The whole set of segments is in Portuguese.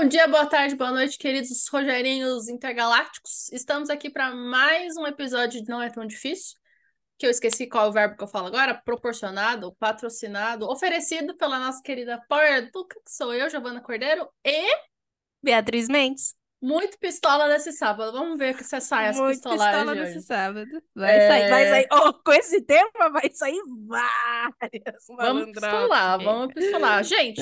Bom dia, boa tarde, boa noite, queridos Rogerinhos intergalácticos. Estamos aqui para mais um episódio de Não é Tão Difícil, que eu esqueci qual é o verbo que eu falo agora, proporcionado, patrocinado, oferecido pela nossa querida Power Duca, que sou eu, Giovana Cordeiro, e Beatriz Mendes. Muito pistola nesse sábado. Vamos ver que você sai as Muito pistolagens pistola nesse sábado. Vai É. sair, vai sair. Oh, com esse tema vai sair várias Vamos pistolar, vamos pistolar. Gente,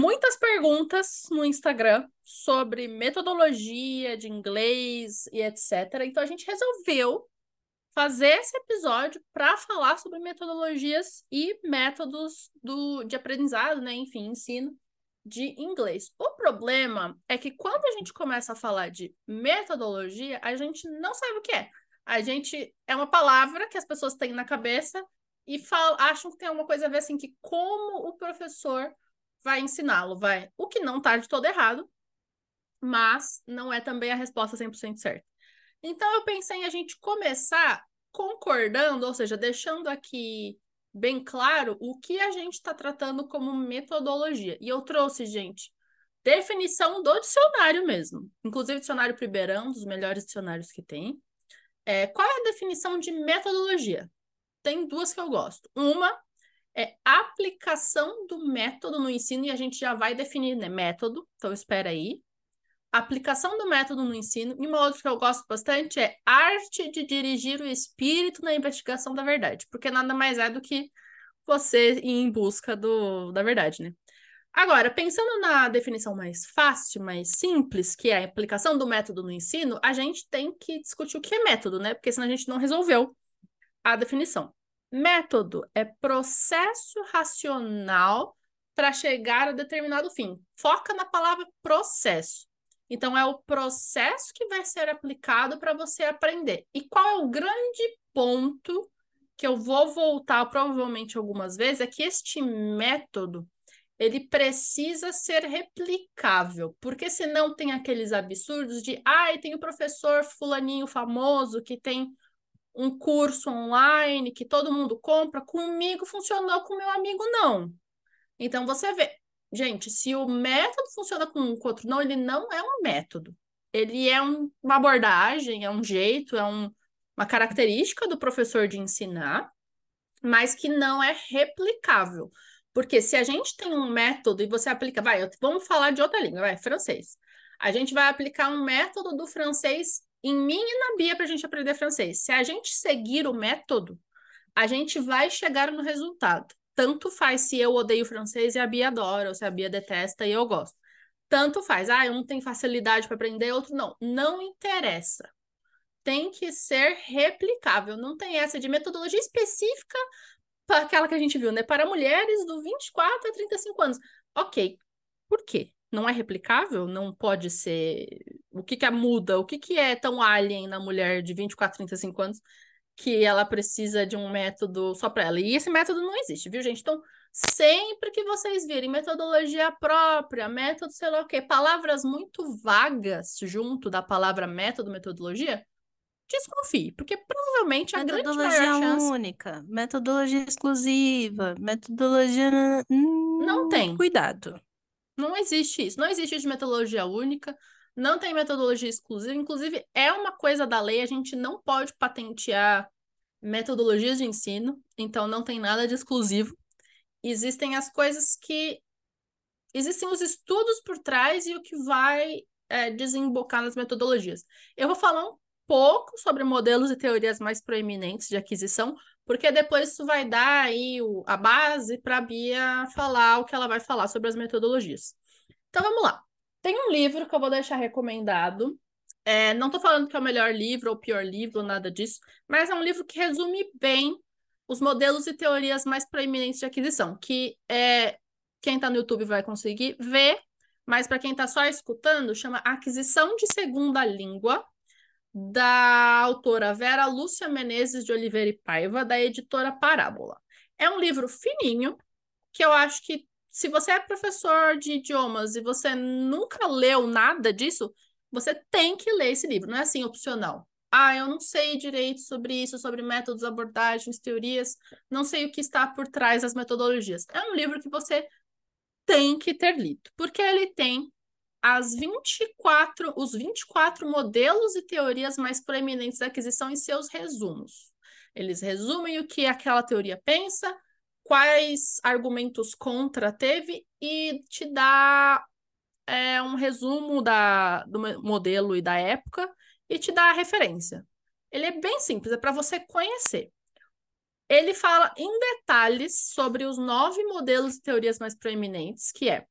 muitas perguntas no Instagram sobre metodologia de inglês e etc. Então a gente resolveu fazer esse episódio para falar sobre metodologias e métodos do, de aprendizado, né? Enfim, ensino de inglês. O problema é que quando a gente começa a falar de metodologia, a gente não sabe o que é. A gente é uma palavra que as pessoas têm na cabeça e falam, acham que tem alguma coisa a ver assim que como o professor vai ensiná-lo, vai. O que não tá de todo errado, mas não é também a resposta 100% certa. Então eu pensei em a gente começar concordando, ou seja, deixando aqui bem claro o que a gente está tratando como metodologia. E eu trouxe, gente, definição do dicionário mesmo. Inclusive, dicionário Pribeirão, dos melhores dicionários que tem. É, qual é a definição de metodologia? Tem duas que eu gosto. Uma é aplicação do método no ensino, e a gente já vai definir, né? Método, então espera aí. Aplicação do método no ensino. E uma outra que eu gosto bastante é arte de dirigir o espírito na investigação da verdade, porque nada mais é do que você ir em busca do, da verdade, né? Agora, pensando na definição mais fácil, mais simples, que é a aplicação do método no ensino, a gente tem que discutir o que é método, né? Porque senão a gente não resolveu a definição. Método é processo racional para chegar a determinado fim. Foca na palavra processo. Então, é o processo que vai ser aplicado para você aprender. E qual é o grande ponto que eu vou voltar provavelmente algumas vezes? É que este método ele precisa ser replicável, porque senão tem aqueles absurdos de, ai, tem o professor fulaninho famoso que tem um curso online que todo mundo compra, comigo funcionou, com meu amigo não. Então você vê, gente, se o método funciona com um com outro não, ele não é um método. Ele é um- uma abordagem, é um jeito, é um- uma característica do professor de ensinar, mas que não é replicável. Porque se a gente tem um método e você aplica, vai, vamos falar de outra língua, vai, francês. A gente vai aplicar um método do francês em mim e na Bia para a gente aprender francês. Se a gente seguir o método, a gente vai chegar no resultado. Tanto faz se eu odeio francês e a Bia adora, ou se a Bia detesta e eu gosto. Tanto faz. Ah, um tem facilidade para aprender, outro não. Não interessa. Tem que ser replicável. Não tem essa de metodologia específica para aquela que a gente viu, né? Para mulheres do 24 a 35 anos. Ok. Por quê? Não é replicável? Não pode ser. O que que é muda? O que que é tão alien na mulher de 24, 35 anos que ela precisa de um método só para ela? E esse método não existe, viu, gente? Então, sempre que vocês virem metodologia própria, método sei lá o quê, palavras muito vagas junto da palavra método, metodologia, desconfie, porque provavelmente a grande Metodologia maior chance única, metodologia exclusiva, metodologia. Não tem. Cuidado. Não existe isso. Não existe de metodologia única, não tem metodologia exclusiva. Inclusive, é uma coisa da lei, a gente não pode patentear metodologias de ensino, então não tem nada de exclusivo. Existem as coisas que. Existem os estudos por trás e o que vai é, desembocar nas metodologias. Eu vou falar um pouco sobre modelos e teorias mais proeminentes de aquisição, porque depois isso vai dar aí o, a base para a Bia falar o que ela vai falar sobre as metodologias. Então vamos lá. Tem um livro que eu vou deixar recomendado. É, não estou falando que é o melhor livro ou o pior livro, ou nada disso, mas é um livro que resume bem os modelos e teorias mais proeminentes de aquisição, que é, quem está no YouTube vai conseguir ver, mas para quem está só escutando, chama Aquisição de Segunda Língua, da autora Vera Lúcia Menezes de Oliveira e Paiva, da editora Parábola. É um livro fininho, que eu acho que se você é professor de idiomas e você nunca leu nada disso, você tem que ler esse livro, não é assim opcional. Ah, eu não sei direito sobre isso, sobre métodos, abordagens, teorias, não sei o que está por trás das metodologias. É um livro que você tem que ter lido, porque ele tem as 24, os 24 modelos e teorias mais proeminentes da aquisição em seus resumos. Eles resumem o que aquela teoria pensa, quais argumentos contra teve e te dá é, um resumo da, do modelo e da época e te dá a referência. Ele é bem simples, é para você conhecer. Ele fala em detalhes sobre os nove modelos e teorias mais proeminentes, que é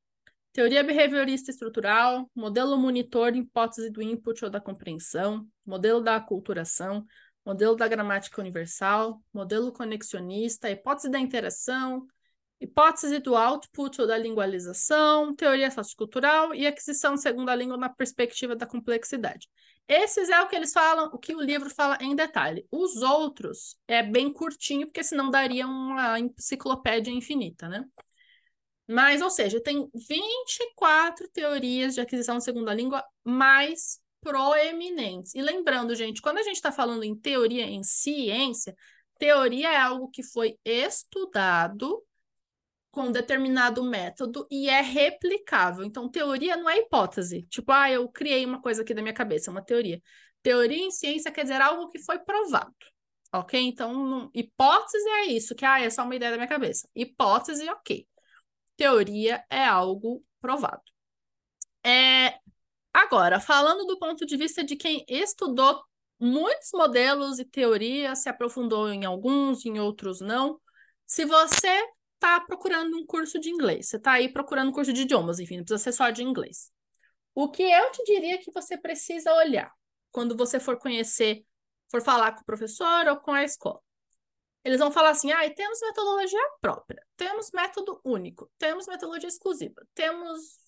teoria behaviorista estrutural, modelo monitor, hipótese do input ou da compreensão, modelo da aculturação, modelo da gramática universal, modelo conexionista, hipótese da interação, hipótese do output ou da lingualização, teoria sociocultural e aquisição de segunda língua na perspectiva da complexidade. Esses é o que eles falam, o que o livro fala em detalhe. Os outros é bem curtinho, porque senão daria uma enciclopédia infinita, né? Mas, ou seja, tem 24 teorias de aquisição de segunda língua mais proeminentes. E lembrando, gente, quando a gente está falando em teoria em ciência, teoria é algo que foi estudado com determinado método e é replicável. Então, teoria não é hipótese. Tipo, ah, eu criei uma coisa aqui da minha cabeça, uma teoria. Teoria em ciência quer dizer algo que foi provado. Ok? Então, hipótese é isso, que ah, é só uma ideia da minha cabeça. Hipótese, ok. Teoria é algo provado. É... Agora, falando do ponto de vista de quem estudou muitos modelos e teorias, se aprofundou em alguns, em outros não. Se você está procurando um curso de inglês, você está aí procurando um curso de idiomas, enfim, não precisa ser só de inglês. O que eu te diria que você precisa olhar quando você for conhecer, for falar com o professor ou com a escola. Eles vão falar assim: ah, temos metodologia própria, temos método único, temos metodologia exclusiva, temos.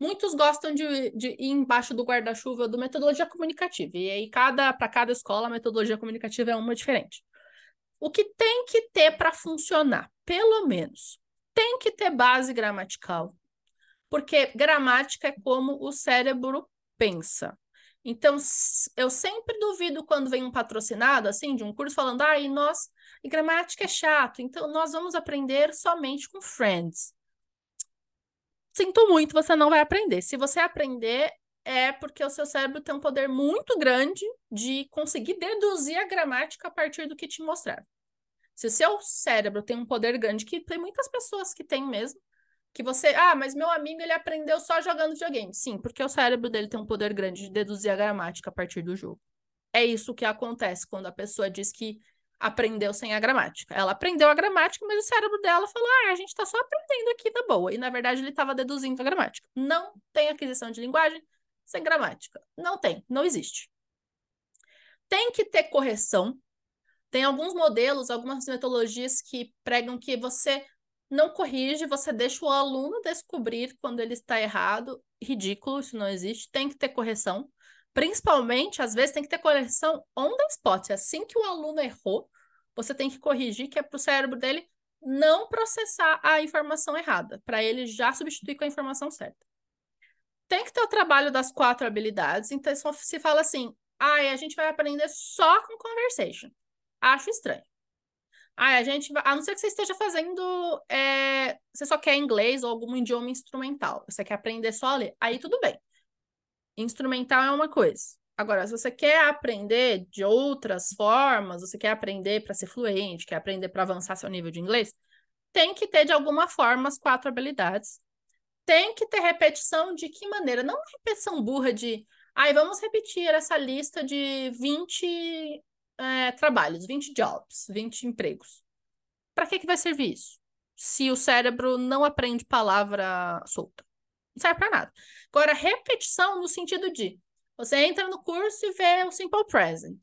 Muitos gostam de, de ir embaixo do guarda-chuva do metodologia comunicativa. E aí, cada, para cada escola, a metodologia comunicativa é uma diferente. O que tem que ter para funcionar, pelo menos, tem que ter base gramatical, porque gramática é como o cérebro pensa. Então, eu sempre duvido quando vem um patrocinado, assim, de um curso falando, ah, e nós, e gramática é chato, então nós vamos aprender somente com friends. Sinto muito, você não vai aprender. Se você aprender, é porque o seu cérebro tem um poder muito grande de conseguir deduzir a gramática a partir do que te mostrar. Se o seu cérebro tem um poder grande, que tem muitas pessoas que têm mesmo, que você, ah, mas meu amigo ele aprendeu só jogando videogame. Sim, porque o cérebro dele tem um poder grande de deduzir a gramática a partir do jogo. É isso que acontece quando a pessoa diz que aprendeu sem a gramática. Ela aprendeu a gramática, mas o cérebro dela falou: ah, a gente está só aprendendo aqui da boa. E na verdade ele estava deduzindo a gramática. Não tem aquisição de linguagem sem gramática. Não tem, não existe. Tem que ter correção. Tem alguns modelos, algumas metodologias que pregam que você não corrige, você deixa o aluno descobrir quando ele está errado. Ridículo, isso não existe. Tem que ter correção. Principalmente, às vezes, tem que ter correção on the spot. Assim que o aluno errou, você tem que corrigir, que é para o cérebro dele não processar a informação errada, para ele já substituir com a informação certa tem que ter o trabalho das quatro habilidades. Então, se fala assim, ah, a gente vai aprender só com conversation. Acho estranho. Ah, a gente vai... A não ser que você esteja fazendo. É... Você só quer inglês ou algum idioma instrumental. Você quer aprender só a ler. Aí tudo bem. Instrumental é uma coisa. Agora, se você quer aprender de outras formas, você quer aprender para ser fluente, quer aprender para avançar seu nível de inglês, tem que ter de alguma forma as quatro habilidades tem que ter repetição de que maneira? Não repetição burra de, ai, vamos repetir essa lista de 20 é, trabalhos, 20 jobs, 20 empregos. Para que, que vai servir isso? Se o cérebro não aprende palavra solta. Não serve para nada. Agora, repetição no sentido de você entra no curso e vê o simple present.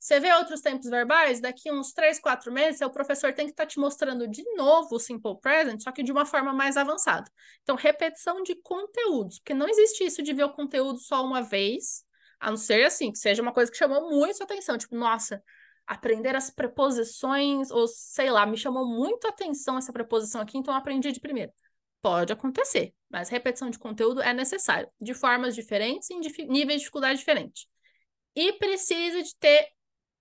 Você vê outros tempos verbais, daqui uns três, quatro meses, o professor tem que estar tá te mostrando de novo o Simple Present, só que de uma forma mais avançada. Então, repetição de conteúdos, porque não existe isso de ver o conteúdo só uma vez, a não ser assim, que seja uma coisa que chamou muito sua atenção, tipo, nossa, aprender as preposições, ou sei lá, me chamou muito a atenção essa preposição aqui, então aprendi de primeira. Pode acontecer, mas repetição de conteúdo é necessário, de formas diferentes em níveis de dificuldade diferentes. E precisa de ter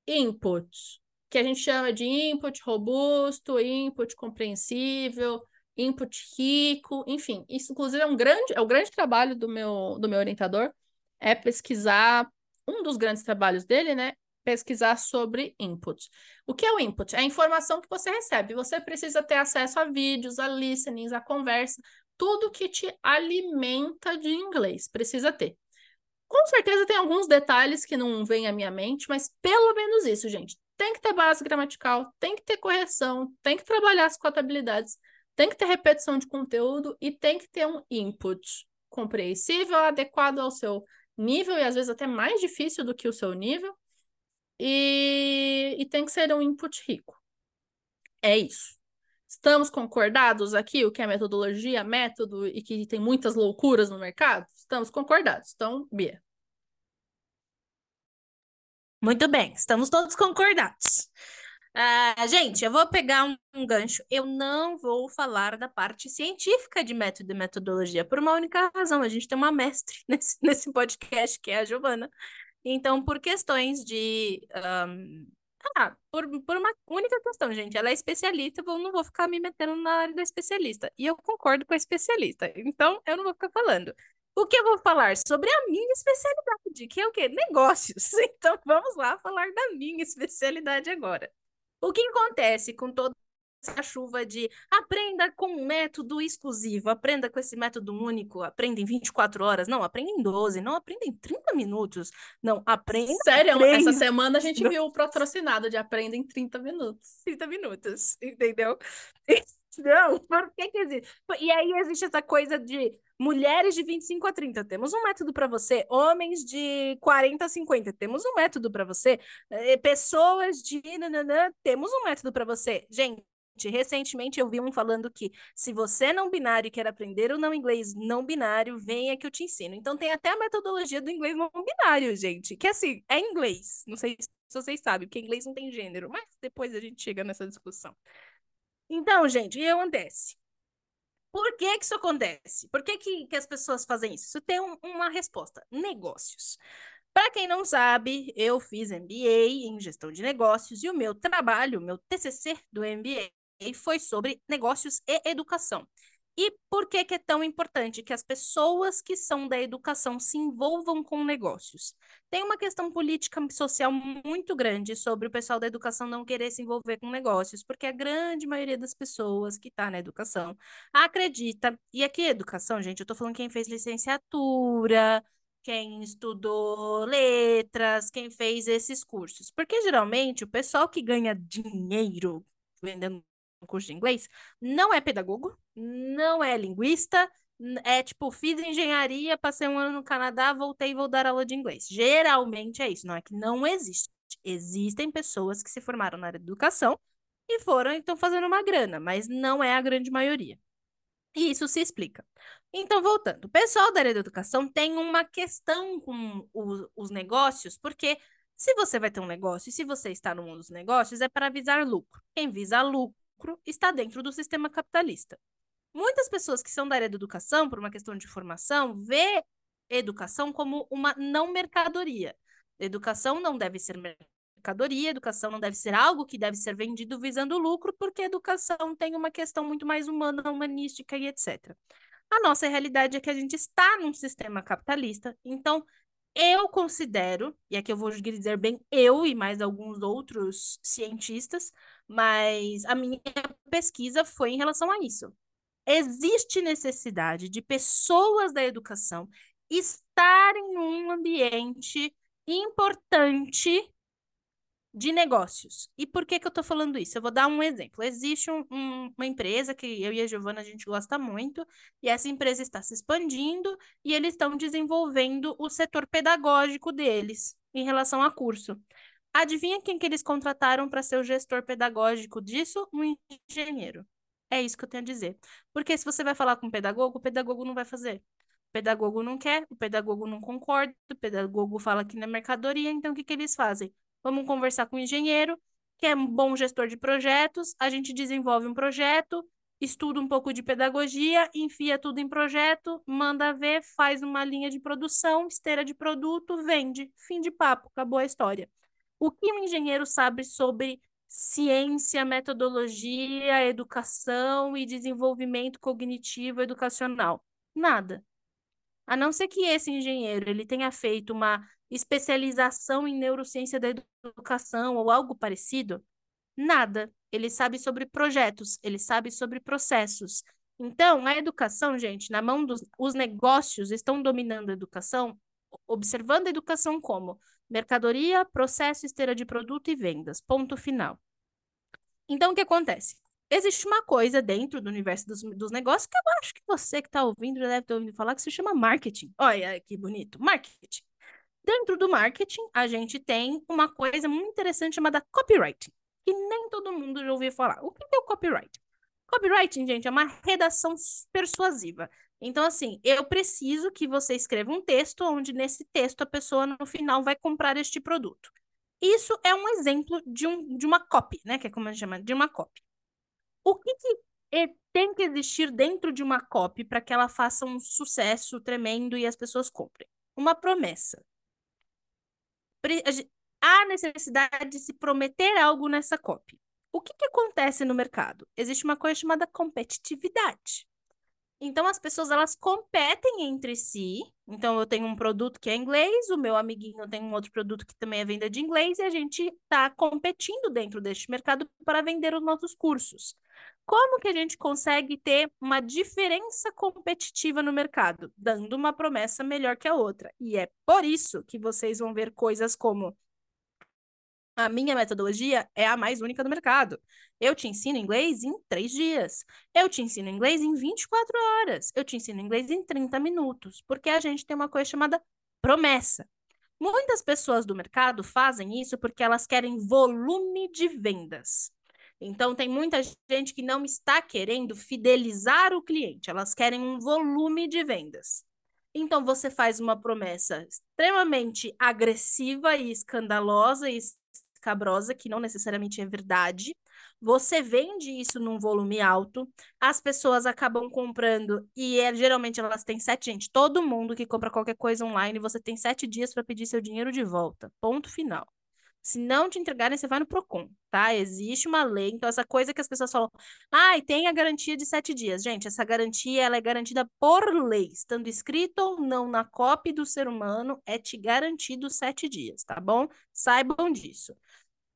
inputs, que a gente chama de input robusto, input compreensível, input rico, enfim. Isso, inclusive, é um grande, é o grande trabalho do meu, do meu orientador, é pesquisar, um dos grandes trabalhos dele, né? Pesquisar sobre input. O que é o input? É a informação que você recebe. Você precisa ter acesso a vídeos, a listenings, a conversa, tudo que te alimenta de inglês. Precisa ter. Com certeza tem alguns detalhes que não vêm à minha mente, mas pelo menos isso, gente. Tem que ter base gramatical, tem que ter correção, tem que trabalhar as contabilidades, tem que ter repetição de conteúdo e tem que ter um input compreensível, adequado ao seu nível e às vezes até mais difícil do que o seu nível. E, e tem que ser um input rico. É isso. Estamos concordados aqui o que é metodologia, método e que tem muitas loucuras no mercado? Estamos concordados. Então, Bia. Muito bem, estamos todos concordados. Uh, gente, eu vou pegar um, um, gancho. Eu não vou falar da parte científica de método e metodologia, por uma única razão. A gente tem uma mestre nesse, nesse podcast, que é a Giovana. Então, por questões de. Um, por, por uma única questão, gente. Ela é especialista, eu não vou ficar me metendo na área da especialista. E eu concordo com a especialista. Então, eu não vou ficar falando. O que eu vou falar? Sobre a minha especialidade, que é o quê? Negócios. Então, vamos lá falar da minha especialidade agora. O que acontece com toda essa chuva de aprenda com um método exclusivo, aprenda com esse método único, aprenda em 24 horas, não, aprenda em 12, não, aprenda em 30 minutos, não, aprenda... Sério, aprenda. essa semana a gente viu o patrocinado de aprenda em 30 minutos. 30 minutos, entendeu? Não, por que que existe? E aí existe essa coisa de mulheres de 25 a 30, temos um método para você. Homens de 40 a 50, temos um método para você. Eh, pessoas de nananã, temos um método para você. Gente, recentemente eu vi um falando que se você é não binário e quer aprender o não inglês não binário, venha que eu te ensino. Então tem até a metodologia do inglês não binário, gente, que assim, é inglês. Não sei se vocês sabem, porque inglês não tem gênero, mas depois a gente chega nessa discussão. Então, gente, o que acontece? Por que, que isso acontece? Por que, que, que as pessoas fazem isso? Isso tem um, uma resposta: negócios. Para quem não sabe, eu fiz MBA em gestão de negócios e o meu trabalho, o meu TCC do MBA foi sobre negócios e educação. E por que, que é tão importante que as pessoas que são da educação se envolvam com negócios? Tem uma questão política social muito grande sobre o pessoal da educação não querer se envolver com negócios, porque a grande maioria das pessoas que está na educação acredita. E aqui, educação, gente, eu estou falando quem fez licenciatura, quem estudou letras, quem fez esses cursos. Porque geralmente o pessoal que ganha dinheiro vendendo curso de inglês, não é pedagogo, não é linguista, é tipo, fiz engenharia, passei um ano no Canadá, voltei e vou dar aula de inglês. Geralmente é isso, não é que não existe. Existem pessoas que se formaram na área de educação e foram e estão fazendo uma grana, mas não é a grande maioria. E isso se explica. Então, voltando, o pessoal da área de educação tem uma questão com o, os negócios, porque se você vai ter um negócio e se você está no mundo dos negócios, é para visar lucro. Quem visa lucro lucro está dentro do sistema capitalista. Muitas pessoas que são da área da educação, por uma questão de formação, vê educação como uma não mercadoria. Educação não deve ser mercadoria, educação não deve ser algo que deve ser vendido visando lucro, porque educação tem uma questão muito mais humana, humanística e etc. A nossa realidade é que a gente está num sistema capitalista, então eu considero, e aqui eu vou dizer bem eu e mais alguns outros cientistas, mas a minha pesquisa foi em relação a isso. Existe necessidade de pessoas da educação estarem em um ambiente importante de negócios. E por que, que eu estou falando isso? Eu vou dar um exemplo. Existe um, um, uma empresa que eu e a Giovana a gente gosta muito, e essa empresa está se expandindo e eles estão desenvolvendo o setor pedagógico deles em relação a curso. Adivinha quem que eles contrataram para ser o gestor pedagógico disso? Um engenheiro. É isso que eu tenho a dizer. Porque se você vai falar com o pedagogo, o pedagogo não vai fazer. O pedagogo não quer, o pedagogo não concorda, o pedagogo fala que não é mercadoria, então o que, que eles fazem? Vamos conversar com o engenheiro, que é um bom gestor de projetos, a gente desenvolve um projeto, estuda um pouco de pedagogia, enfia tudo em projeto, manda ver, faz uma linha de produção, esteira de produto, vende. Fim de papo, acabou a história. O que um engenheiro sabe sobre ciência, metodologia, educação e desenvolvimento cognitivo educacional. Nada. A não ser que esse engenheiro ele tenha feito uma especialização em neurociência da educação ou algo parecido, nada. Ele sabe sobre projetos, ele sabe sobre processos. Então, a educação, gente, na mão dos os negócios estão dominando a educação, observando a educação como mercadoria, processo, esteira de produto e vendas. Ponto final. Então, o que acontece? Existe uma coisa dentro do universo dos, dos negócios que eu acho que você que está ouvindo já deve ter ouvido falar que se chama marketing. Olha que bonito, marketing. Dentro do marketing, a gente tem uma coisa muito interessante chamada copywriting, que nem todo mundo já ouviu falar. O que é o copywriting? Copywriting, gente, é uma redação persuasiva. Então, assim, eu preciso que você escreva um texto onde nesse texto a pessoa no final vai comprar este produto. Isso é um exemplo de, um, de uma copy, né? Que é como a gente chama, de uma copy. O que, que tem que existir dentro de uma copy para que ela faça um sucesso tremendo e as pessoas comprem? Uma promessa. Há necessidade de se prometer algo nessa copy. O que, que acontece no mercado? Existe uma coisa chamada competitividade. Então as pessoas elas competem entre si. Então eu tenho um produto que é inglês, o meu amiguinho tem um outro produto que também é venda de inglês e a gente está competindo dentro deste mercado para vender os nossos cursos. Como que a gente consegue ter uma diferença competitiva no mercado, dando uma promessa melhor que a outra? E é por isso que vocês vão ver coisas como a minha metodologia é a mais única do mercado. Eu te ensino inglês em três dias. Eu te ensino inglês em 24 horas. Eu te ensino inglês em 30 minutos. Porque a gente tem uma coisa chamada promessa. Muitas pessoas do mercado fazem isso porque elas querem volume de vendas. Então, tem muita gente que não está querendo fidelizar o cliente, elas querem um volume de vendas. Então, você faz uma promessa extremamente agressiva e escandalosa e escabrosa, que não necessariamente é verdade. Você vende isso num volume alto, as pessoas acabam comprando, e é, geralmente elas têm sete, gente, todo mundo que compra qualquer coisa online, você tem sete dias para pedir seu dinheiro de volta. Ponto final. Se não te entregarem, você vai no PROCON, tá? Existe uma lei, então essa coisa que as pessoas falam, ah, tem a garantia de sete dias. Gente, essa garantia, ela é garantida por lei, estando escrito ou não na cópia do ser humano, é te garantido sete dias, tá bom? Saibam disso.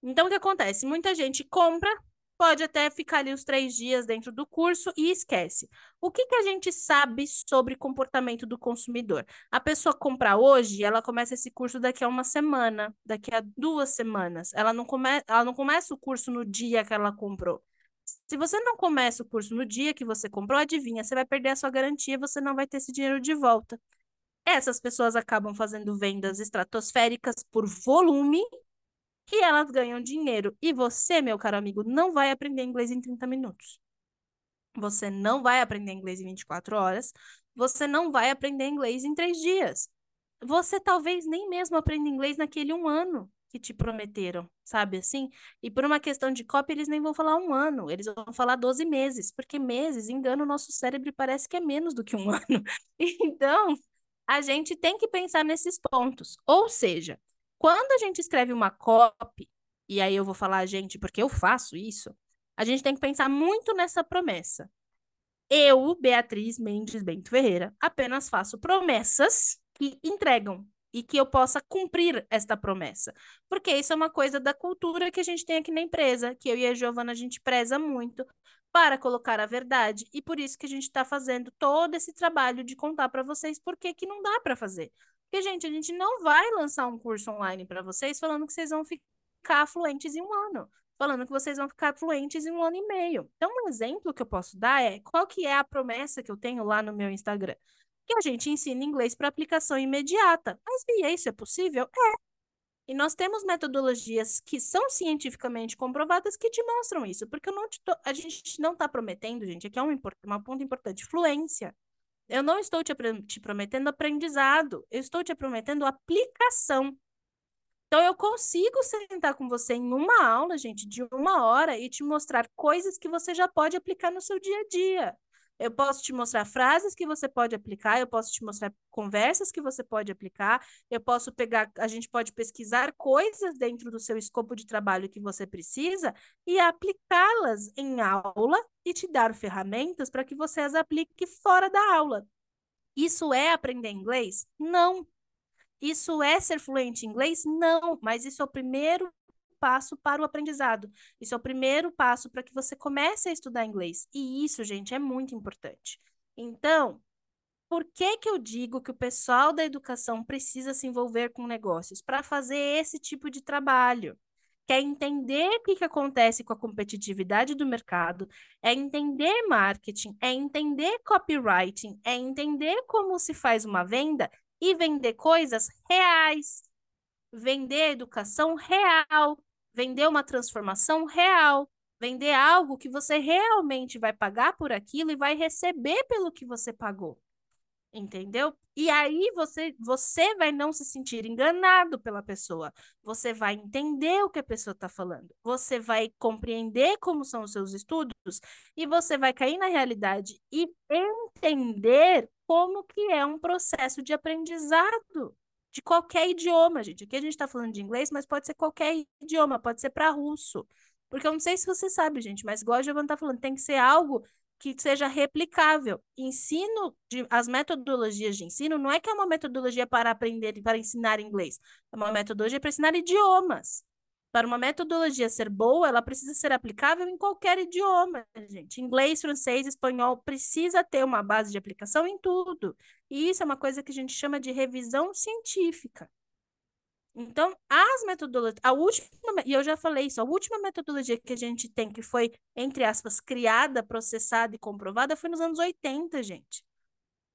Então, o que acontece? Muita gente compra, pode até ficar ali os três dias dentro do curso e esquece. O que, que a gente sabe sobre comportamento do consumidor? A pessoa compra hoje, ela começa esse curso daqui a uma semana, daqui a duas semanas. Ela não, come... ela não começa o curso no dia que ela comprou. Se você não começa o curso no dia que você comprou, adivinha, você vai perder a sua garantia, você não vai ter esse dinheiro de volta. Essas pessoas acabam fazendo vendas estratosféricas por volume e elas ganham dinheiro. E você, meu caro amigo, não vai aprender inglês em 30 minutos. Você não vai aprender inglês em 24 horas. Você não vai aprender inglês em três dias. Você talvez nem mesmo aprenda inglês naquele um ano que te prometeram, sabe assim? E por uma questão de cópia, eles nem vão falar um ano, eles vão falar 12 meses, porque meses engana o nosso cérebro parece que é menos do que um ano. Então, a gente tem que pensar nesses pontos. Ou seja, quando a gente escreve uma copy, e aí eu vou falar a gente porque eu faço isso, a gente tem que pensar muito nessa promessa. Eu, Beatriz Mendes Bento Ferreira, apenas faço promessas que entregam e que eu possa cumprir esta promessa. Porque isso é uma coisa da cultura que a gente tem aqui na empresa, que eu e a Giovana a gente preza muito para colocar a verdade. E por isso que a gente está fazendo todo esse trabalho de contar para vocês por que que não dá para fazer. Porque, gente, a gente não vai lançar um curso online para vocês falando que vocês vão ficar fluentes em um ano, falando que vocês vão ficar fluentes em um ano e meio. Então, um exemplo que eu posso dar é qual que é a promessa que eu tenho lá no meu Instagram? Que a gente ensina inglês para aplicação imediata. Mas, Bia, isso é possível? É. E nós temos metodologias que são cientificamente comprovadas que te mostram isso, porque tô... a gente não está prometendo, gente, aqui é um, um ponto importante, fluência. Eu não estou te, te prometendo aprendizado, eu estou te prometendo aplicação. Então, eu consigo sentar com você em uma aula, gente, de uma hora e te mostrar coisas que você já pode aplicar no seu dia a dia. Eu posso te mostrar frases que você pode aplicar, eu posso te mostrar conversas que você pode aplicar, eu posso pegar, a gente pode pesquisar coisas dentro do seu escopo de trabalho que você precisa e aplicá-las em aula e te dar ferramentas para que você as aplique fora da aula. Isso é aprender inglês? Não. Isso é ser fluente em inglês? Não, mas isso é o primeiro passo para o aprendizado. Isso é o primeiro passo para que você comece a estudar inglês. E isso, gente, é muito importante. Então, por que que eu digo que o pessoal da educação precisa se envolver com negócios? Para fazer esse tipo de trabalho. Quer entender o que, que acontece com a competitividade do mercado, é entender marketing, é entender copywriting, é entender como se faz uma venda e vender coisas reais, vender educação real, vender uma transformação real, vender algo que você realmente vai pagar por aquilo e vai receber pelo que você pagou. Entendeu? E aí você você vai não se sentir enganado pela pessoa. Você vai entender o que a pessoa está falando. Você vai compreender como são os seus estudos e você vai cair na realidade e entender como que é um processo de aprendizado de qualquer idioma, gente. Aqui a gente está falando de inglês, mas pode ser qualquer idioma, pode ser para russo. Porque eu não sei se você sabe, gente, mas igual a Giovanna está falando, tem que ser algo que seja replicável. Ensino, de, as metodologias de ensino, não é que é uma metodologia para aprender, para ensinar inglês. É uma metodologia para ensinar idiomas. Para uma metodologia ser boa, ela precisa ser aplicável em qualquer idioma, gente. Inglês, francês, espanhol, precisa ter uma base de aplicação em tudo. E isso é uma coisa que a gente chama de revisão científica. Então, as metodologias, a última, e eu já falei isso, a última metodologia que a gente tem, que foi, entre aspas, criada, processada e comprovada, foi nos anos 80, gente.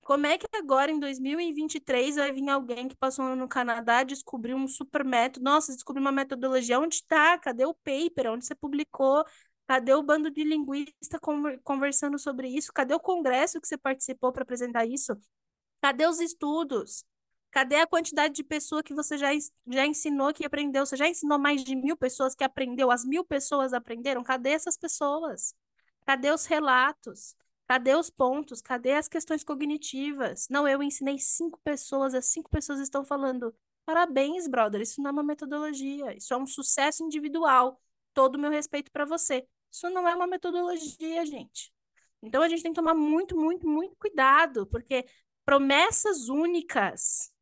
Como é que agora, em 2023, vai vir alguém que passou no Canadá, descobriu um super método? Nossa, descobriu uma metodologia. Onde está? Cadê o paper? Onde você publicou? Cadê o bando de linguistas conversando sobre isso? Cadê o congresso que você participou para apresentar isso? Cadê os estudos? Cadê a quantidade de pessoa que você já, já ensinou que aprendeu? Você já ensinou mais de mil pessoas que aprendeu? As mil pessoas aprenderam? Cadê essas pessoas? Cadê os relatos? Cadê os pontos? Cadê as questões cognitivas? Não, eu ensinei cinco pessoas, as cinco pessoas estão falando. Parabéns, brother. Isso não é uma metodologia. Isso é um sucesso individual. Todo o meu respeito para você. Isso não é uma metodologia, gente. Então a gente tem que tomar muito, muito, muito cuidado, porque promessas únicas,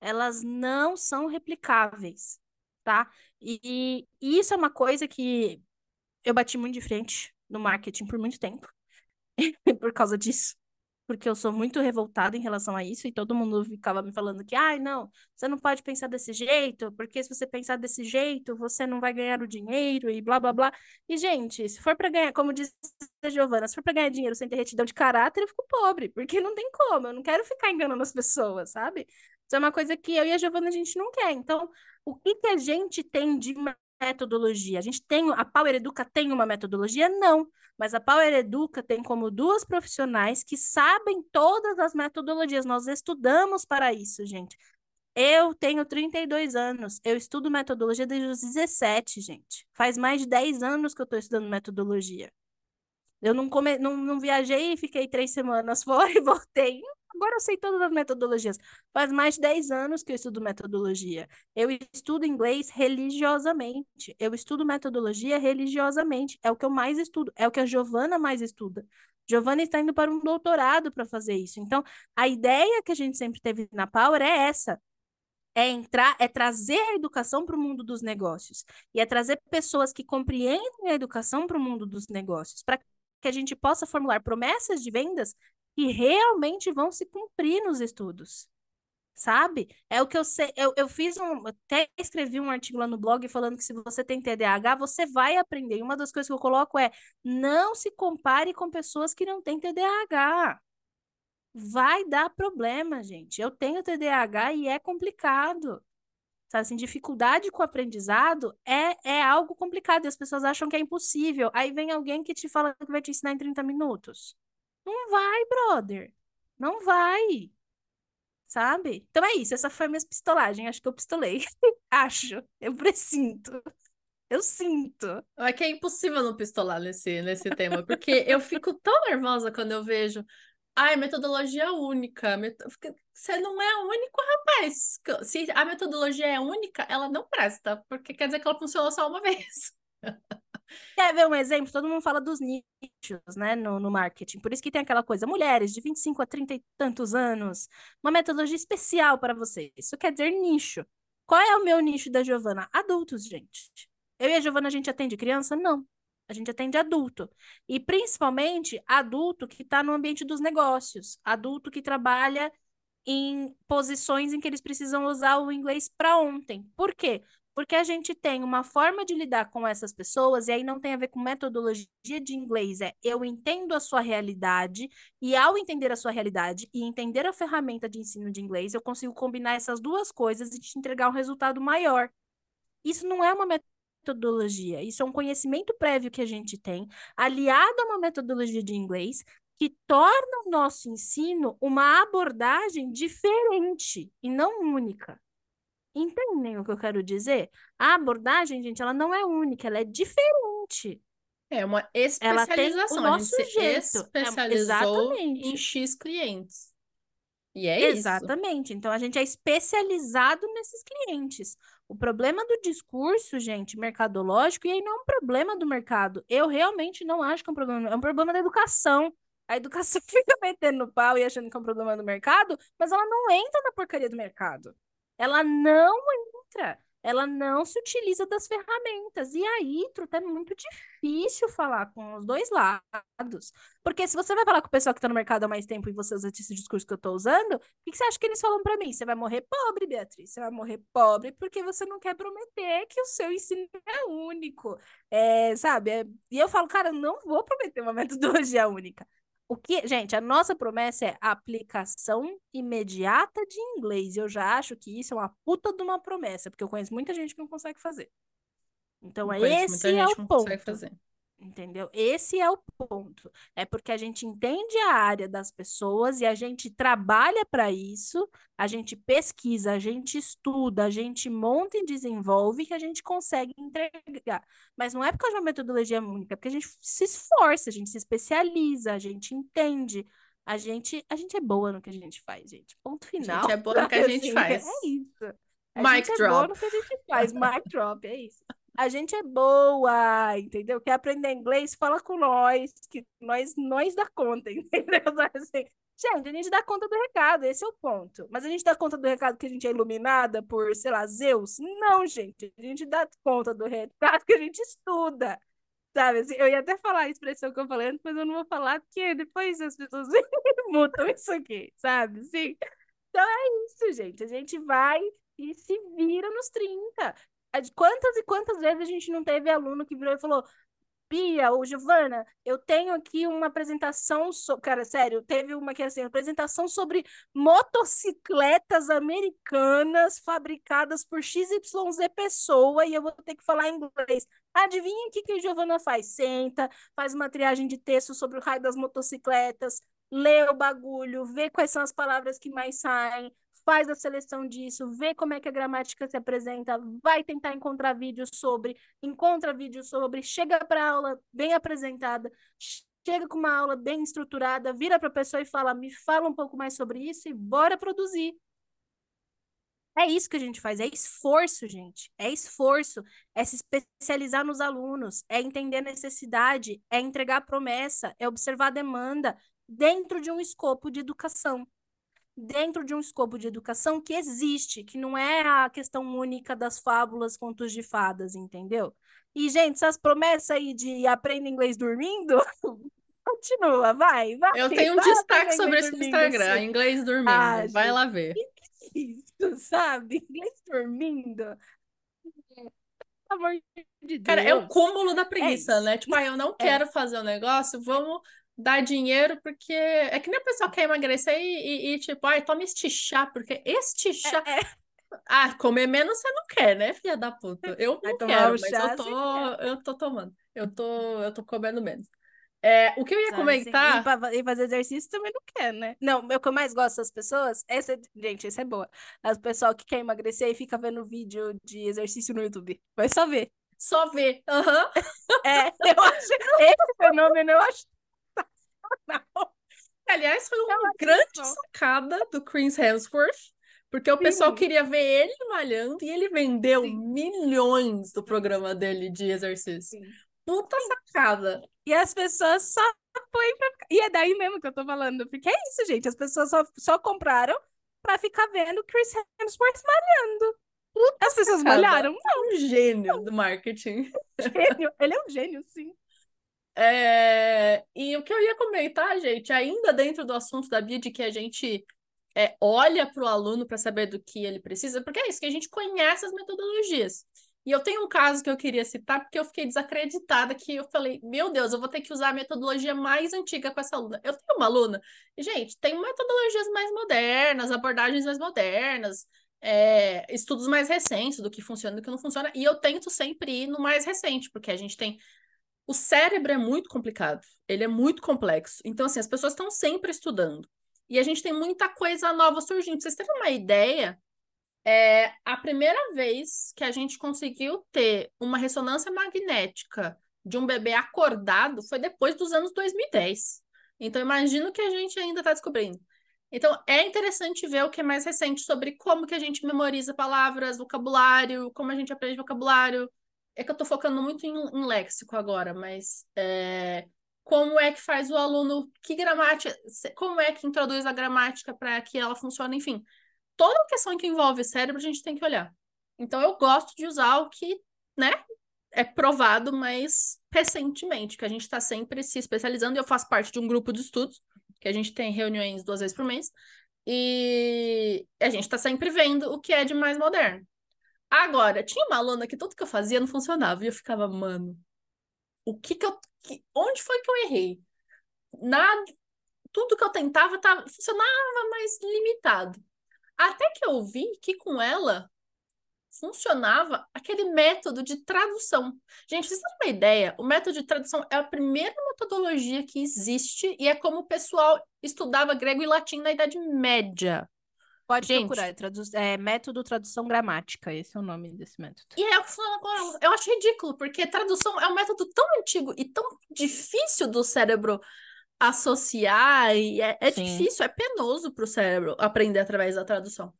elas não são replicáveis, tá? E, e isso é uma coisa que eu bati muito de frente no marketing por muito tempo. por causa disso. Porque eu sou muito revoltada em relação a isso, e todo mundo ficava me falando que, ai, não, você não pode pensar desse jeito, porque se você pensar desse jeito, você não vai ganhar o dinheiro e blá blá blá. E, gente, se for para ganhar, como disse a Giovana, se for para ganhar dinheiro sem ter retidão de caráter, eu fico pobre, porque não tem como, eu não quero ficar enganando as pessoas, sabe? Isso é uma coisa que eu e a Giovana a gente não quer. Então, o que que a gente tem de metodologia? A gente tem, a Power Educa tem uma metodologia? Não. Mas a Power Educa tem como duas profissionais que sabem todas as metodologias. Nós estudamos para isso, gente. Eu tenho 32 anos, eu estudo metodologia desde os 17, gente. Faz mais de 10 anos que eu estou estudando metodologia. Eu não, come... não, não viajei e fiquei três semanas fora e voltei. Agora eu sei todas as metodologias. Faz mais de 10 anos que eu estudo metodologia. Eu estudo inglês religiosamente. Eu estudo metodologia religiosamente. É o que eu mais estudo. É o que a Giovana mais estuda. Giovana está indo para um doutorado para fazer isso. Então, a ideia que a gente sempre teve na Power é essa: é entrar, é trazer a educação para o mundo dos negócios e é trazer pessoas que compreendem a educação para o mundo dos negócios, para que a gente possa formular promessas de vendas que realmente vão se cumprir nos estudos. Sabe? É o que eu sei. Eu, eu fiz um. Até escrevi um artigo lá no blog falando que se você tem TDAH, você vai aprender. E uma das coisas que eu coloco é: não se compare com pessoas que não têm TDAH. Vai dar problema, gente. Eu tenho TDAH e é complicado. Sabe assim, dificuldade com o aprendizado é, é algo complicado e as pessoas acham que é impossível. Aí vem alguém que te fala que vai te ensinar em 30 minutos. Não vai, brother. Não vai. Sabe? Então é isso. Essa foi a minha pistolagem. Acho que eu pistolei. Acho. Eu presinto. Eu sinto. É que é impossível não pistolar nesse, nesse tema, porque eu fico tão nervosa quando eu vejo. Ai, metodologia única. Met... Você não é único, rapaz. Se a metodologia é única, ela não presta, porque quer dizer que ela funcionou só uma vez. Quer ver um exemplo? Todo mundo fala dos nichos, né, no, no marketing. Por isso que tem aquela coisa, mulheres de 25 a 30 e tantos anos, uma metodologia especial para você. Isso quer dizer nicho. Qual é o meu nicho da Giovana? Adultos, gente. Eu e a Giovana, a gente atende criança? Não. A gente atende adulto. E principalmente adulto que está no ambiente dos negócios. Adulto que trabalha em posições em que eles precisam usar o inglês para ontem. Por quê? Porque a gente tem uma forma de lidar com essas pessoas, e aí não tem a ver com metodologia de inglês, é eu entendo a sua realidade, e ao entender a sua realidade e entender a ferramenta de ensino de inglês, eu consigo combinar essas duas coisas e te entregar um resultado maior. Isso não é uma metodologia, isso é um conhecimento prévio que a gente tem, aliado a uma metodologia de inglês, que torna o nosso ensino uma abordagem diferente e não única. Entendem o que eu quero dizer? A abordagem, gente, ela não é única, ela é diferente. É uma especialização. Ela tem o nosso a gente jeito. se especializou é, em X clientes. E é Exatamente. isso. Exatamente. Então a gente é especializado nesses clientes. O problema do discurso, gente, mercadológico, e aí não é um problema do mercado. Eu realmente não acho que é um problema, é um problema da educação. A educação fica metendo no pau e achando que é um problema do mercado, mas ela não entra na porcaria do mercado ela não entra, ela não se utiliza das ferramentas. E aí, Truta, é muito difícil falar com os dois lados. Porque se você vai falar com o pessoal que está no mercado há mais tempo e você usa esse discurso que eu estou usando, o que, que você acha que eles falam para mim? Você vai morrer pobre, Beatriz. Você vai morrer pobre porque você não quer prometer que o seu ensino é único. É, sabe? É... E eu falo, cara, eu não vou prometer uma metodologia única. O que, gente, a nossa promessa é aplicação imediata de inglês. Eu já acho que isso é uma puta de uma promessa, porque eu conheço muita gente que não consegue fazer. Então, esse é o ponto. Entendeu? Esse é o ponto. É porque a gente entende a área das pessoas e a gente trabalha para isso, a gente pesquisa, a gente estuda, a gente monta e desenvolve que a gente consegue entregar. Mas não é por causa de uma metodologia única, é porque a gente se esforça, a gente se especializa, a gente entende. A gente, a gente é boa no que a gente faz, gente. Ponto final. A gente é boa no que a gente assim, faz. É isso. A Mic gente drop. é boa no que a gente faz. Mic drop, é isso a gente é boa, entendeu? Quer aprender inglês, fala com nós, que nós, nós dá conta, entendeu? Assim, gente, a gente dá conta do recado, esse é o ponto. Mas a gente dá conta do recado que a gente é iluminada por, sei lá, Zeus? Não, gente. A gente dá conta do recado que a gente estuda. Sabe, assim, eu ia até falar a expressão que eu falei antes, mas eu não vou falar, porque depois as pessoas mutam isso aqui, sabe? Sim. Então é isso, gente. A gente vai e se vira nos 30. Quantas e quantas vezes a gente não teve aluno que virou e falou: Bia ou Giovana, eu tenho aqui uma apresentação, so... cara, sério, teve uma que assim, apresentação sobre motocicletas americanas fabricadas por XYZ pessoa e eu vou ter que falar inglês. Adivinha o que, que a Giovana faz? Senta, faz uma triagem de texto sobre o raio das motocicletas, lê o bagulho, vê quais são as palavras que mais saem, faz a seleção disso, vê como é que a gramática se apresenta, vai tentar encontrar vídeos sobre, encontra vídeos sobre, chega para aula bem apresentada, chega com uma aula bem estruturada, vira para a pessoa e fala: me fala um pouco mais sobre isso e bora produzir. É isso que a gente faz, é esforço, gente. É esforço, é se especializar nos alunos, é entender a necessidade, é entregar a promessa, é observar a demanda dentro de um escopo de educação dentro de um escopo de educação que existe, que não é a questão única das fábulas, contos de fadas, entendeu? E, gente, essas promessas aí de aprender inglês dormindo, continua, vai, vai. Eu tenho um destaque sobre esse Instagram, assim. inglês dormindo, ah, vai gente, lá ver. Isso, sabe? Inglês dormindo. Pelo amor de Deus. Cara, é o cúmulo da preguiça, é né? Tipo, ah, eu não é. quero fazer o um negócio, vamos dar dinheiro, porque é que nem a pessoa quer emagrecer e, e, e tipo, ai, toma este chá, porque este chá. É, é. Ah, comer menos você não quer, né, filha da puta? Eu não quero, mas chá, eu tô, eu tô tomando. Eu tô, eu tô comendo menos. É, o que eu ia Sabe, comentar. Assim, e, fazer exercício também não quer, né? Não, o que eu mais gosto das pessoas, essa, gente, essa é boa. As pessoal que quer emagrecer e fica vendo vídeo de exercício no YouTube. Vai só ver. Só vê. Aham. É, eu acho, esse fenômeno eu acho Aliás, foi uma Eu acho grande sacada do Chris Hemsworth, porque o pessoal Sim. queria ver ele malhando e ele vendeu Sim. milhões do programa dele de exercício. Sim. Puta sacada. E as pessoas só põem pra. E é daí mesmo que eu tô falando. Porque é isso, gente. As pessoas só, só compraram pra ficar vendo Chris Hemsworth malhando. As pessoas sacada. malharam? Um gênio do marketing. Gênio. Ele é um gênio, sim. É, E o que eu ia comentar, gente, ainda dentro do assunto da BID, que a gente é, olha para o aluno para saber do que ele precisa, porque é isso, que a gente conhece as metodologias. E eu tenho um caso que eu queria citar, porque eu fiquei desacreditada, que eu falei, meu Deus, eu vou ter que usar a metodologia mais antiga com essa aluna. Eu tenho uma aluna, gente, tem metodologias mais modernas, abordagens mais modernas, é, estudos mais recentes do que funciona e do que não funciona, e eu tento sempre ir no mais recente, porque a gente tem o cérebro é muito complicado, ele é muito complexo. Então, assim, as pessoas estão sempre estudando. E a gente tem muita coisa nova surgindo. Pra vocês terem uma ideia, é a primeira vez que a gente conseguiu ter uma ressonância magnética de um bebê acordado foi depois dos anos 2010. Então, imagino que a gente ainda está descobrindo. Então, é interessante ver o que é mais recente sobre como que a gente memoriza palavras, vocabulário, como a gente aprende vocabulário, é que eu tô focando muito em, em léxico agora, mas é, como é que faz o aluno, que gramática, como é que introduz a gramática para que ela funcione, enfim. Toda questão que envolve cérebro a gente tem que olhar. Então eu gosto de usar o que, né, é provado mais recentemente, que a gente está sempre se especializando, eu faço parte de um grupo de estudos, que a gente tem reuniões duas vezes por mês, e a gente está sempre vendo o que é de mais moderno. Agora, tinha uma aluna que tudo que eu fazia não funcionava. E eu ficava, mano, o que que eu. Que, onde foi que eu errei? Nada. Tudo que eu tentava tava, funcionava, mas limitado. Até que eu vi que com ela funcionava aquele método de tradução. Gente, vocês têm uma ideia? O método de tradução é a primeira metodologia que existe e é como o pessoal estudava grego e latim na Idade Média. Pode Gente. procurar. É, tradu é método tradução gramática. Esse é o nome desse método. E é o que ela. Eu acho ridículo, porque tradução é um método tão antigo e tão difícil do cérebro associar, e é, é difícil, é penoso para o cérebro aprender através da tradução.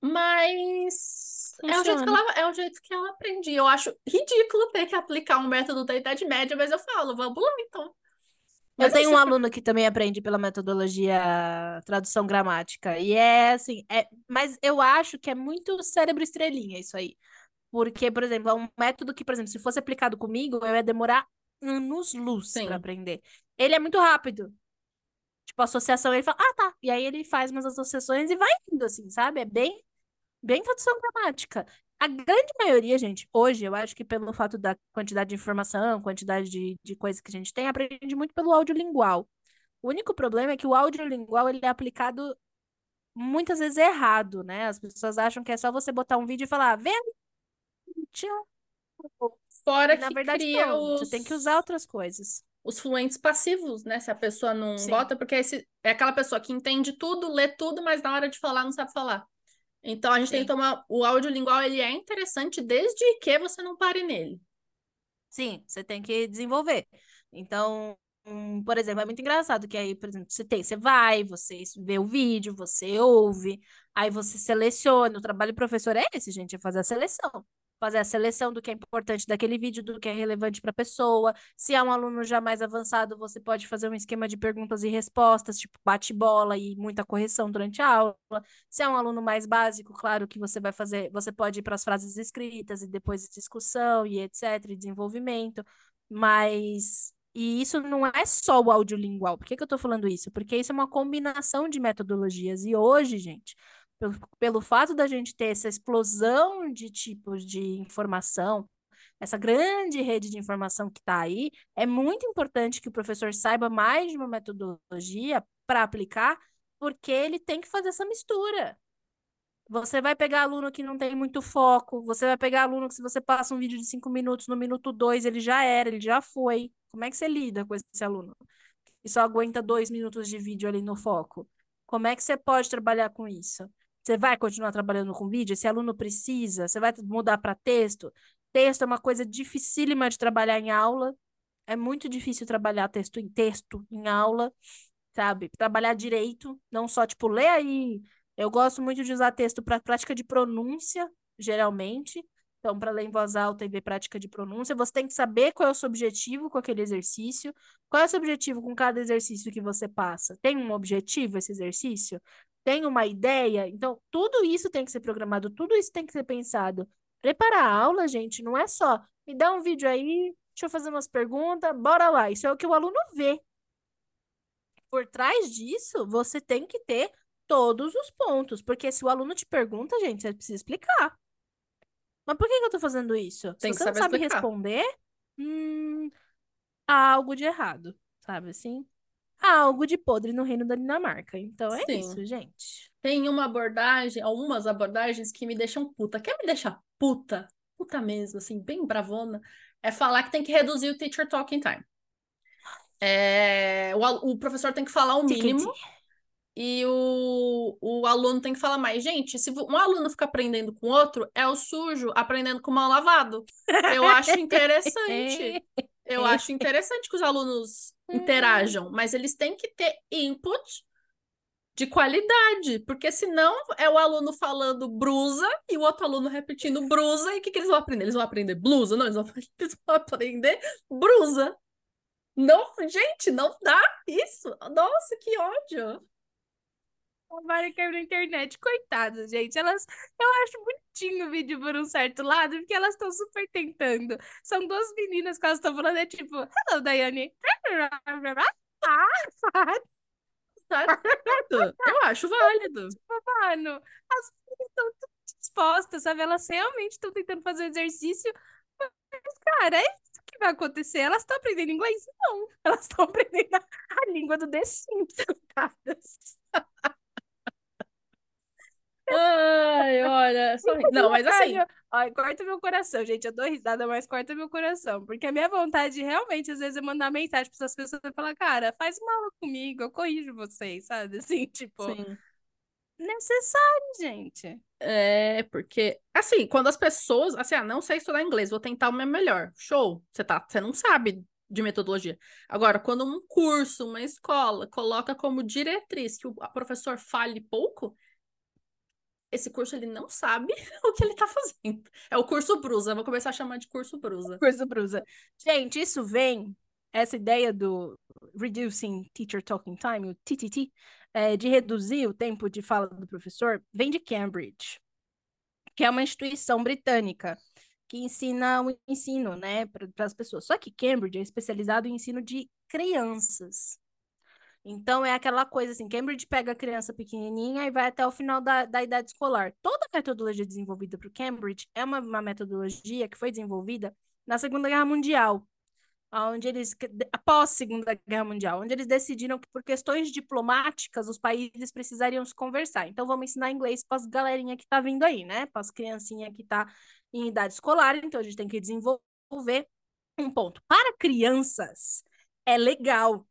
Mas é o jeito que ela, é o jeito que ela aprende. Eu acho ridículo ter que aplicar um método da Idade Média, mas eu falo, vamos lá então. Eu tenho um aluno que também aprende pela metodologia tradução gramática. E é assim, é, mas eu acho que é muito cérebro estrelinha isso aí. Porque, por exemplo, é um método que, por exemplo, se fosse aplicado comigo, eu ia demorar anos-luz Sim. para aprender. Ele é muito rápido. Tipo, associação, ele fala, ah, tá. E aí ele faz umas associações e vai indo, assim, sabe? É bem, bem tradução gramática. A grande maioria, gente, hoje, eu acho que pelo fato da quantidade de informação, quantidade de, de coisas que a gente tem, aprende muito pelo audiolingual. O único problema é que o audiolingual, ele é aplicado muitas vezes errado, né? As pessoas acham que é só você botar um vídeo e falar, vê ali, tchau. Fora E, na que verdade, cria não. os, Você tem que usar outras coisas. os fluentes passivos, né? Se a pessoa não Sim. bota, porque esse, é aquela pessoa que entende tudo, lê tudo, mas na hora de falar não sabe falar. Então a gente tem Sim. que tomar. O audiolingual ele é interessante desde que você não pare nele. Sim, você tem que desenvolver. Então, hum, por exemplo, é muito engraçado que aí, por exemplo, você tem, você vai, você vê o vídeo, você ouve, aí você seleciona. O trabalho do professor é esse, gente, é fazer a seleção. Fazer a seleção do que é importante daquele vídeo, do que é relevante para a pessoa. Se é um aluno já mais avançado, você pode fazer um esquema de perguntas e respostas, tipo bate-bola e muita correção durante a aula. Se é um aluno mais básico, claro que você vai fazer, você pode ir para as frases escritas e depois discussão e etc, e desenvolvimento, mas e isso não é só o audiolingual. Por que que eu tô falando isso? Porque isso é uma combinação de metodologias e hoje, gente, pelo, pelo fato da gente ter essa explosão de tipos de informação, essa grande rede de informação que está aí, é muito importante que o professor saiba mais de uma metodologia para aplicar, porque ele tem que fazer essa mistura. Você vai pegar aluno que não tem muito foco, você vai pegar aluno que se você passa um vídeo de cinco minutos, no minuto dois ele já era, ele já foi. Como é que você lida com esse aluno? Que só aguenta dois minutos de vídeo ali no foco. Como é que você pode trabalhar com isso? Você vai continuar trabalhando com vídeo? Esse aluno precisa? Você vai mudar para texto? Texto é uma coisa dificílima de trabalhar em aula. É muito difícil trabalhar texto em texto em aula, sabe? Trabalhar direito, não só tipo, lê aí. Eu gosto muito de usar texto para prática de pronúncia, geralmente. Então, para ler em voz alta e ver prática de pronúncia, você tem que saber qual é o seu objetivo com aquele exercício. Qual é o seu objetivo com cada exercício que você passa? Tem um objetivo esse exercício? Tem uma ideia? Então, tudo isso tem que ser programado, tudo isso tem que ser pensado. Preparar a aula, gente, não é só me dá um vídeo aí, deixa eu fazer umas perguntas, bora lá. Isso é o que o aluno vê. Por trás disso, você tem que ter todos os pontos, porque se o aluno te pergunta, gente, você precisa explicar. Mas por que, que eu tô fazendo isso? Tem se você não sabe explicar. responder, hum, há algo de errado, sabe assim? Algo de podre no reino da Dinamarca. Então é Sim. isso, gente. Tem uma abordagem, algumas abordagens que me deixam puta. Quer me deixar puta? Puta mesmo, assim, bem bravona. É falar que tem que reduzir o teacher talking time. É, o, o professor tem que falar o mínimo e o, o aluno tem que falar mais. Gente, se um aluno fica aprendendo com outro, é o sujo aprendendo com mal lavado. Eu acho interessante. Eu acho interessante que os alunos interajam, mas eles têm que ter input de qualidade, porque senão é o aluno falando brusa e o outro aluno repetindo brusa, e o que, que eles vão aprender? Eles vão aprender blusa? Não, eles vão, eles vão aprender brusa. Não, gente, não dá isso. Nossa, que ódio. Mari caiu na internet, coitadas, gente. Elas, eu acho bonitinho o vídeo por um certo lado, porque elas estão super tentando. São duas meninas que elas estão falando, é tipo, hello, Daiane. Ah. Eu acho válido. mano, as meninas estão dispostas, sabe? Elas realmente estão tentando fazer o exercício. Mas, cara, é isso que vai acontecer. Elas estão aprendendo inglês? Não. Elas estão aprendendo a, língua do The Sims. Ai, olha. só- Não, mas assim, Ai, corta meu coração, gente. Eu dou risada, mas corta meu coração. Porque a minha vontade, realmente, às vezes, é mandar mensagem para essas pessoas e falar, cara, faz uma aula comigo, eu corrijo vocês, sabe? Assim, tipo, sim. necessário, gente. É, porque, assim, quando as pessoas, assim, ah, não sei estudar inglês, vou tentar o meu melhor. Show. Você tá, você não sabe de metodologia. Agora, quando um curso, uma escola, coloca como diretriz que o professor fale pouco, esse curso ele não sabe o que ele tá fazendo. É o curso Brusa, vou começar a chamar de curso Brusa. Curso Brusa. Gente, isso vem, essa ideia do Reducing Teacher Talking Time, o TTT, é, de reduzir o tempo de fala do professor, vem de Cambridge, que é uma instituição britânica que ensina o ensino, né, para as pessoas. Só que Cambridge é especializado em ensino de crianças. Então, é aquela coisa assim, Cambridge pega a criança pequenininha e vai até o final da, da idade escolar. Toda a metodologia desenvolvida por Cambridge é uma, uma metodologia que foi desenvolvida na Segunda Guerra Mundial, onde eles, após a Segunda Guerra Mundial, onde eles decidiram que por questões diplomáticas os países precisariam se conversar. Então, vamos ensinar inglês para as galerinha que tá vindo aí, né? Para as criancinhas que tá em idade escolar, então a gente tem que desenvolver um ponto. Para crianças, é legal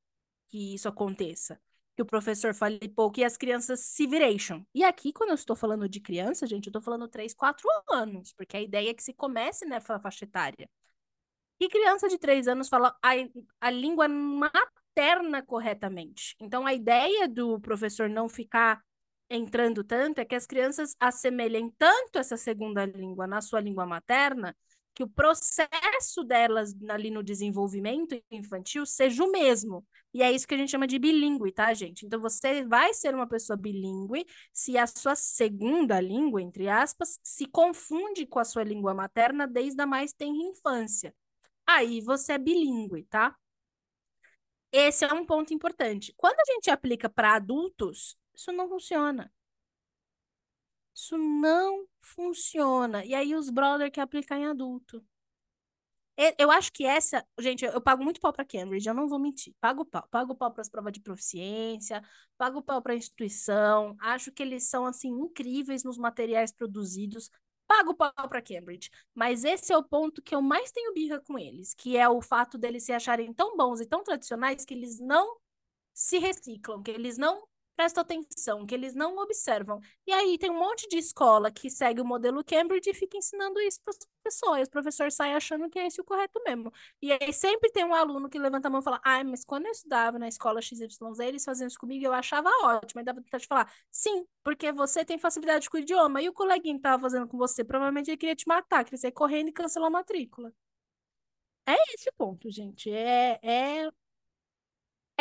que isso aconteça. Que o professor fale pouco e as crianças se vireixam. E aqui, quando eu estou falando de criança, gente, eu estou falando 3, 4 anos, porque a ideia é que se comece nessa faixa etária. E criança de 3 anos fala a, a língua materna corretamente. Então, a ideia do professor não ficar entrando tanto é que as crianças assemelhem tanto essa segunda língua na sua língua materna que o processo delas ali no desenvolvimento infantil seja o mesmo. E é isso que a gente chama de bilíngue, tá, gente? Então você vai ser uma pessoa bilíngue se a sua segunda língua, entre aspas, se confunde com a sua língua materna desde a mais tenra infância. Aí você é bilíngue, tá? Esse é um ponto importante. Quando a gente aplica para adultos, isso não funciona. Isso não funciona. E aí os brother que aplicam em adulto. Eu acho que essa, gente, eu pago muito pau para Cambridge, eu não vou mentir. Pago pau, pago pau para as provas de proficiência, pago pau para a instituição. Acho que eles são assim incríveis nos materiais produzidos. Pago pau para Cambridge, mas esse é o ponto que eu mais tenho birra com eles, que é o fato deles se acharem tão bons e tão tradicionais que eles não se reciclam, que eles não prestam atenção, que eles não observam. E aí tem um monte de escola que segue o modelo Cambridge e fica ensinando isso para as pessoas. E os professores saem achando que é esse o correto mesmo. E aí sempre tem um aluno que levanta a mão e fala: Ai, mas quando eu estudava na escola XYZ, eles faziam isso comigo eu achava ótimo. Aí dava vontade de falar: Sim, porque você tem facilidade com o idioma. E o coleguinho que tava fazendo com você, provavelmente ele queria te matar, queria sair correndo e cancelar a matrícula. É esse o ponto, gente. É, é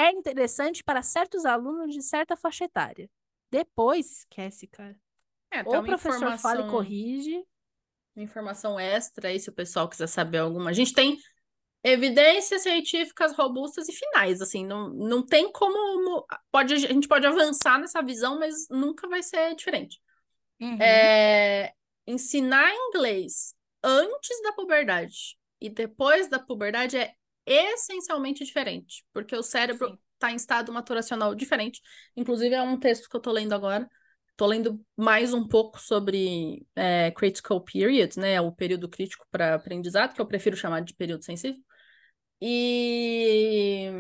é interessante para certos alunos de certa faixa etária. Depois, esquece, cara. É, Ou o professor informação... fala e corrige. Informação extra aí, se o pessoal quiser saber alguma. A gente tem evidências científicas robustas e finais, assim, não, não tem como. Pode, a gente pode avançar nessa visão, mas nunca vai ser diferente. Uhum. É, ensinar inglês antes da puberdade e depois da puberdade é essencialmente diferente, porque o cérebro está em estado maturacional diferente. Inclusive, é um texto que eu estou lendo agora. Estou lendo mais um pouco sobre é, critical periods, né? O período crítico para aprendizado, que eu prefiro chamar de período sensível. E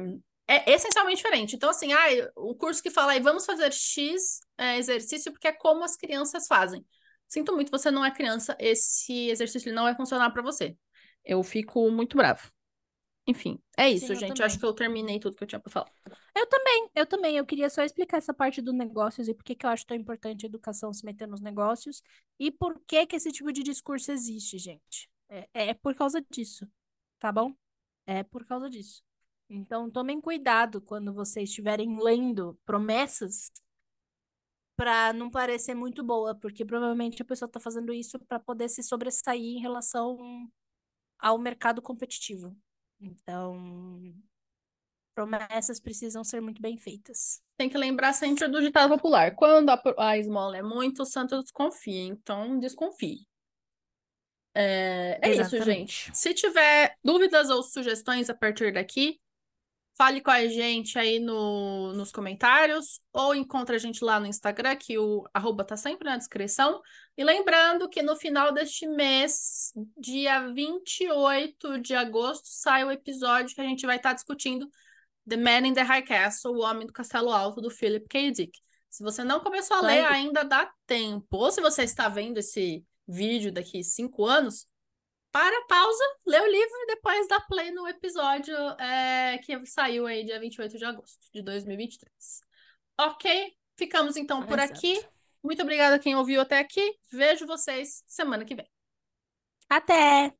é essencialmente diferente. Então, assim, ah, o curso que fala aí, vamos fazer X é, exercício porque é como as crianças fazem. Sinto muito, você não é criança, esse exercício não vai funcionar para você. Eu fico muito bravo. Enfim, é isso, Sim, gente. Acho que eu terminei tudo que eu tinha pra falar. Eu também, eu também. Eu queria só explicar essa parte dos negócios e por que, que eu acho tão importante a educação se meter nos negócios e por que, que esse tipo de discurso existe, gente. É, é por causa disso, tá bom? É por causa disso. Então, tomem cuidado quando vocês estiverem lendo promessas para não parecer muito boa, porque provavelmente a pessoa está fazendo isso para poder se sobressair em relação ao mercado competitivo. Então, promessas precisam ser muito bem feitas. Tem que lembrar sempre do ditado popular: quando a, a esmola é muito, o santo desconfia. Então, desconfie. É, é isso, gente. Se tiver dúvidas ou sugestões a partir daqui, Fale com a gente aí no, nos comentários ou encontre a gente lá no Instagram, que o arroba tá sempre na descrição. E lembrando que no final deste mês, dia 28 de agosto, sai o episódio que a gente vai estar tá discutindo The Man in the High Castle, o Homem do Castelo Alto, do Philip K. Dick. Se você não começou a ler, ainda dá tempo. Ou se você está vendo esse vídeo daqui cinco anos, para, pausa, lê o livro e depois dá play no episódio é, que saiu aí dia 28 de agosto de 2023. Ok? Ficamos então por Exato. aqui. Muito obrigada a quem ouviu até aqui. Vejo vocês semana que vem. Até!